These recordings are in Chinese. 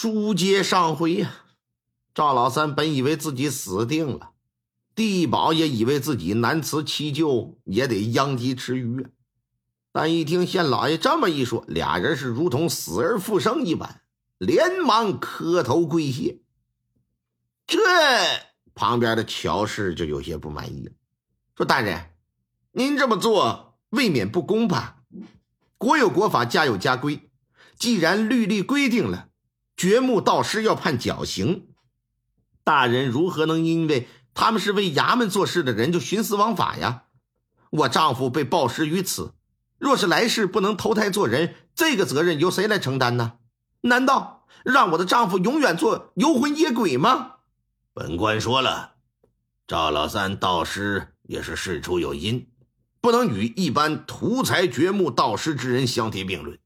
书接上回呀，赵老三本以为自己死定了，地保也以为自己难辞其咎，也得殃及池鱼。但一听县老爷这么一说，俩人是如同死而复生一般，连忙磕头跪谢。这旁边的乔氏就有些不满意了，说：“大人，您这么做未免不公吧？国有国法，家有家规，既然律例规定了。”掘墓盗尸要判绞刑，大人如何能因为他们是为衙门做事的人就徇私枉法呀？我丈夫被暴尸于此，若是来世不能投胎做人，这个责任由谁来承担呢？难道让我的丈夫永远做游魂野鬼吗？本官说了，赵老三盗尸也是事出有因，不能与一般图财掘墓盗尸之人相提并论。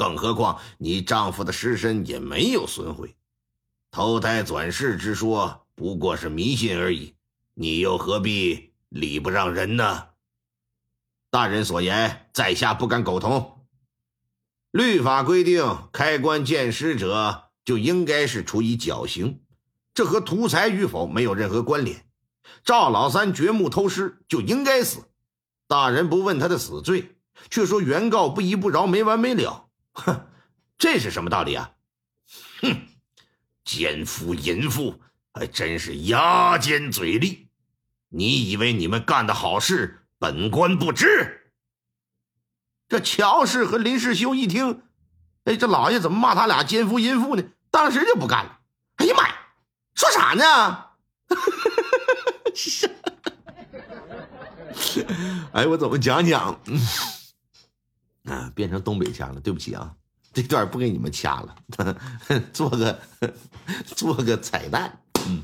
更何况你丈夫的尸身也没有损毁，投胎转世之说不过是迷信而已，你又何必礼不让人呢？大人所言，在下不敢苟同。律法规定，开棺见尸者就应该是处以绞刑，这和图财与否没有任何关联。赵老三掘墓偷尸就应该死，大人不问他的死罪，却说原告不依不饶，没完没了。哼，这是什么道理啊？哼，奸夫淫妇，还真是牙尖嘴利！你以为你们干的好事，本官不知？这乔氏和林世修一听，哎，这老爷怎么骂他俩奸夫淫妇呢？当时就不干了。哎呀妈呀，说啥呢？哎，我怎么讲讲？啊，变成东北腔了，对不起啊，这段不给你们掐了，做个做个彩蛋。嗯，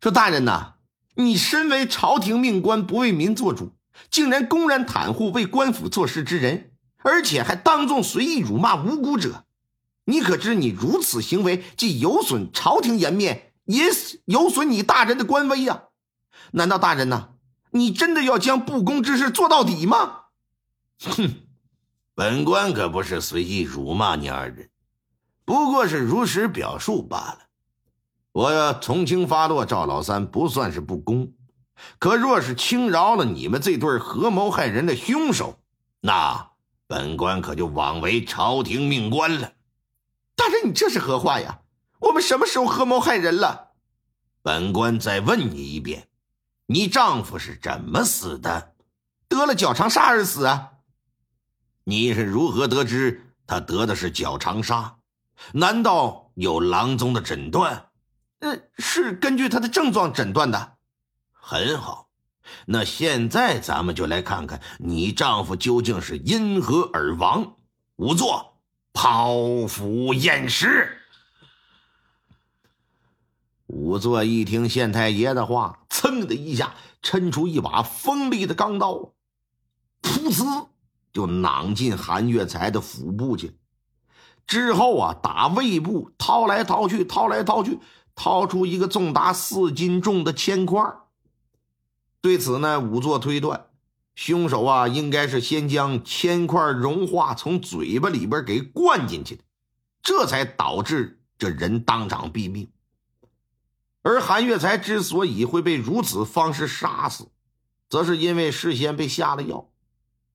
说大人呐，你身为朝廷命官，不为民做主，竟然公然袒护为官府做事之人，而且还当众随意辱骂无辜者，你可知你如此行为既有损朝廷颜面，也有损你大人的官威呀？难道大人呐，你真的要将不公之事做到底吗？哼，本官可不是随意辱骂你二人，不过是如实表述罢了。我要从轻发落赵老三，不算是不公。可若是轻饶了你们这对合谋害人的凶手，那本官可就枉为朝廷命官了。大人，你这是何话呀？我们什么时候合谋害人了？本官再问你一遍，你丈夫是怎么死的？得了脚长沙而死啊！你是如何得知他得的是脚长沙？难道有郎中的诊断？呃，是根据他的症状诊断的。很好，那现在咱们就来看看你丈夫究竟是因何而亡。仵作剖腹验尸。仵作一听县太爷的话，噌的一下抻出一把锋利的钢刀，噗呲。就囊进韩月才的腹部去，之后啊，打胃部掏来掏去，掏来掏去，掏出一个重达四斤重的铅块。对此呢，仵作推断，凶手啊，应该是先将铅块融化，从嘴巴里边给灌进去的，这才导致这人当场毙命。而韩月才之所以会被如此方式杀死，则是因为事先被下了药，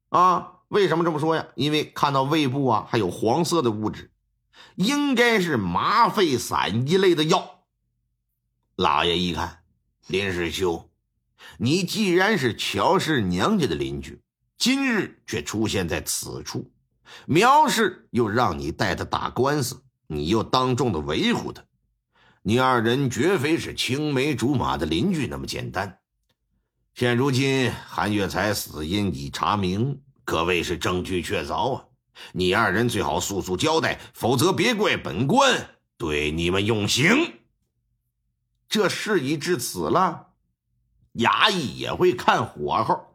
啊。为什么这么说呀？因为看到胃部啊还有黄色的物质，应该是麻沸散一类的药。老爷一看，林世修，你既然是乔氏娘家的邻居，今日却出现在此处，苗氏又让你带他打官司，你又当众的维护他，你二人绝非是青梅竹马的邻居那么简单。现如今韩月才死因已查明。可谓是证据确凿啊！你二人最好速速交代，否则别怪本官对你们用刑。这事已至此了，衙役也会看火候。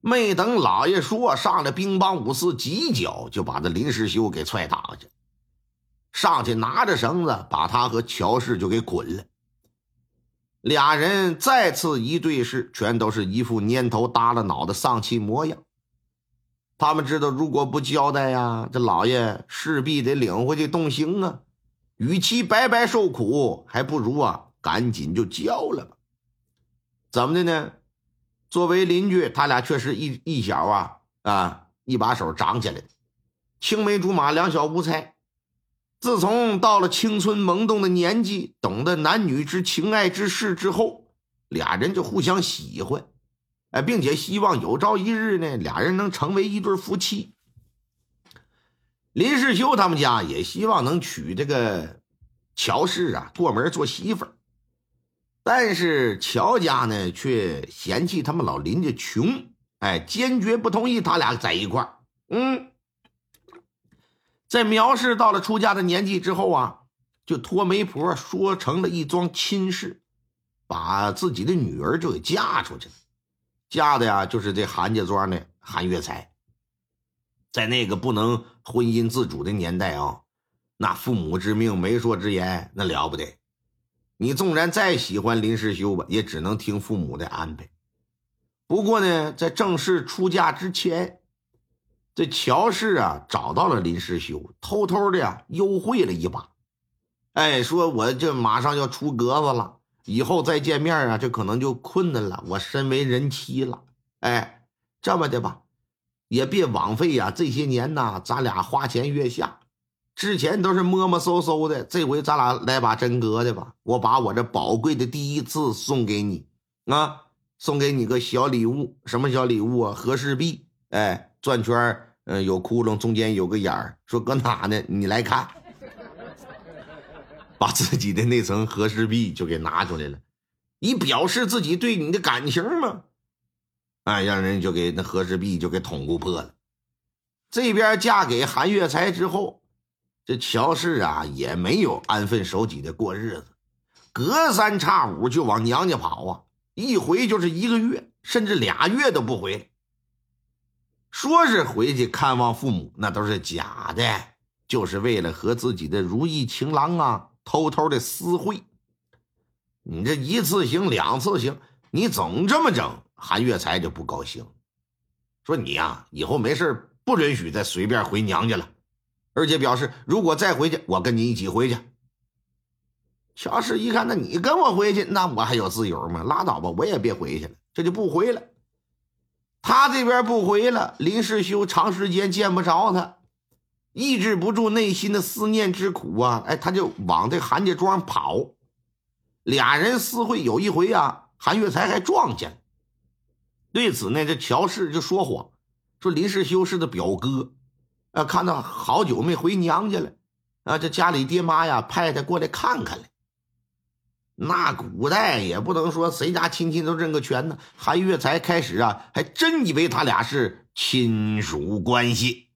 没等老爷说，上来兵帮武四几脚就把这林世修给踹打下去，上去拿着绳子把他和乔氏就给捆了。俩人再次一对视，全都是一副蔫头耷拉脑的丧气模样。他们知道，如果不交代呀，这老爷势必得领回去动刑啊！与其白白受苦，还不如啊赶紧就交了吧。怎么的呢？作为邻居，他俩确实一一小啊啊一把手长起来的，青梅竹马，两小无猜。自从到了青春萌动的年纪，懂得男女之情爱之事之后，俩人就互相喜欢，哎，并且希望有朝一日呢，俩人能成为一对夫妻。林世修他们家也希望能娶这个乔氏啊过门做媳妇儿，但是乔家呢却嫌弃他们老林家穷，哎，坚决不同意他俩在一块儿。嗯。在苗氏到了出嫁的年纪之后啊，就托媒婆说成了一桩亲事，把自己的女儿就给嫁出去了。嫁的呀，就是这韩家庄的韩月才。在那个不能婚姻自主的年代啊，那父母之命、媒妁之言，那了不得。你纵然再喜欢林世修吧，也只能听父母的安排。不过呢，在正式出嫁之前。这乔氏啊，找到了林世修，偷偷的呀，幽会了一把。哎，说我这马上要出格子了，以后再见面啊，这可能就困难了。我身为人妻了，哎，这么的吧，也别枉费呀。这些年呐，咱俩花前月下，之前都是摸摸搜搜的，这回咱俩来把真格的吧。我把我这宝贵的第一次送给你啊，送给你个小礼物，什么小礼物啊？和氏璧，哎。转圈嗯，有窟窿，中间有个眼儿，说搁哪呢？你来看，把自己的那层和氏璧就给拿出来了，以表示自己对你的感情嘛。哎，让人就给那和氏璧就给捅咕破了。这边嫁给韩月才之后，这乔氏啊也没有安分守己的过日子，隔三差五就往娘家跑啊，一回就是一个月，甚至俩月都不回来。说是回去看望父母，那都是假的，就是为了和自己的如意情郎啊偷偷的私会。你这一次行两次行，你总这么整，韩月才就不高兴，说你呀以后没事不允许再随便回娘家了，而且表示如果再回去，我跟你一起回去。乔氏一看，那你跟我回去，那我还有自由吗？拉倒吧，我也别回去了，这就不回了。他这边不回了，林世修长时间见不着他，抑制不住内心的思念之苦啊！哎，他就往这韩家庄跑。俩人私会有一回啊，韩月才还撞见了。对此呢，这乔氏就说谎，说林世修是他表哥，啊，看到好久没回娘家了，啊，这家里爹妈呀派他过来看看来。那古代也不能说谁家亲戚都认个全呢。韩月才开始啊，还真以为他俩是亲属关系。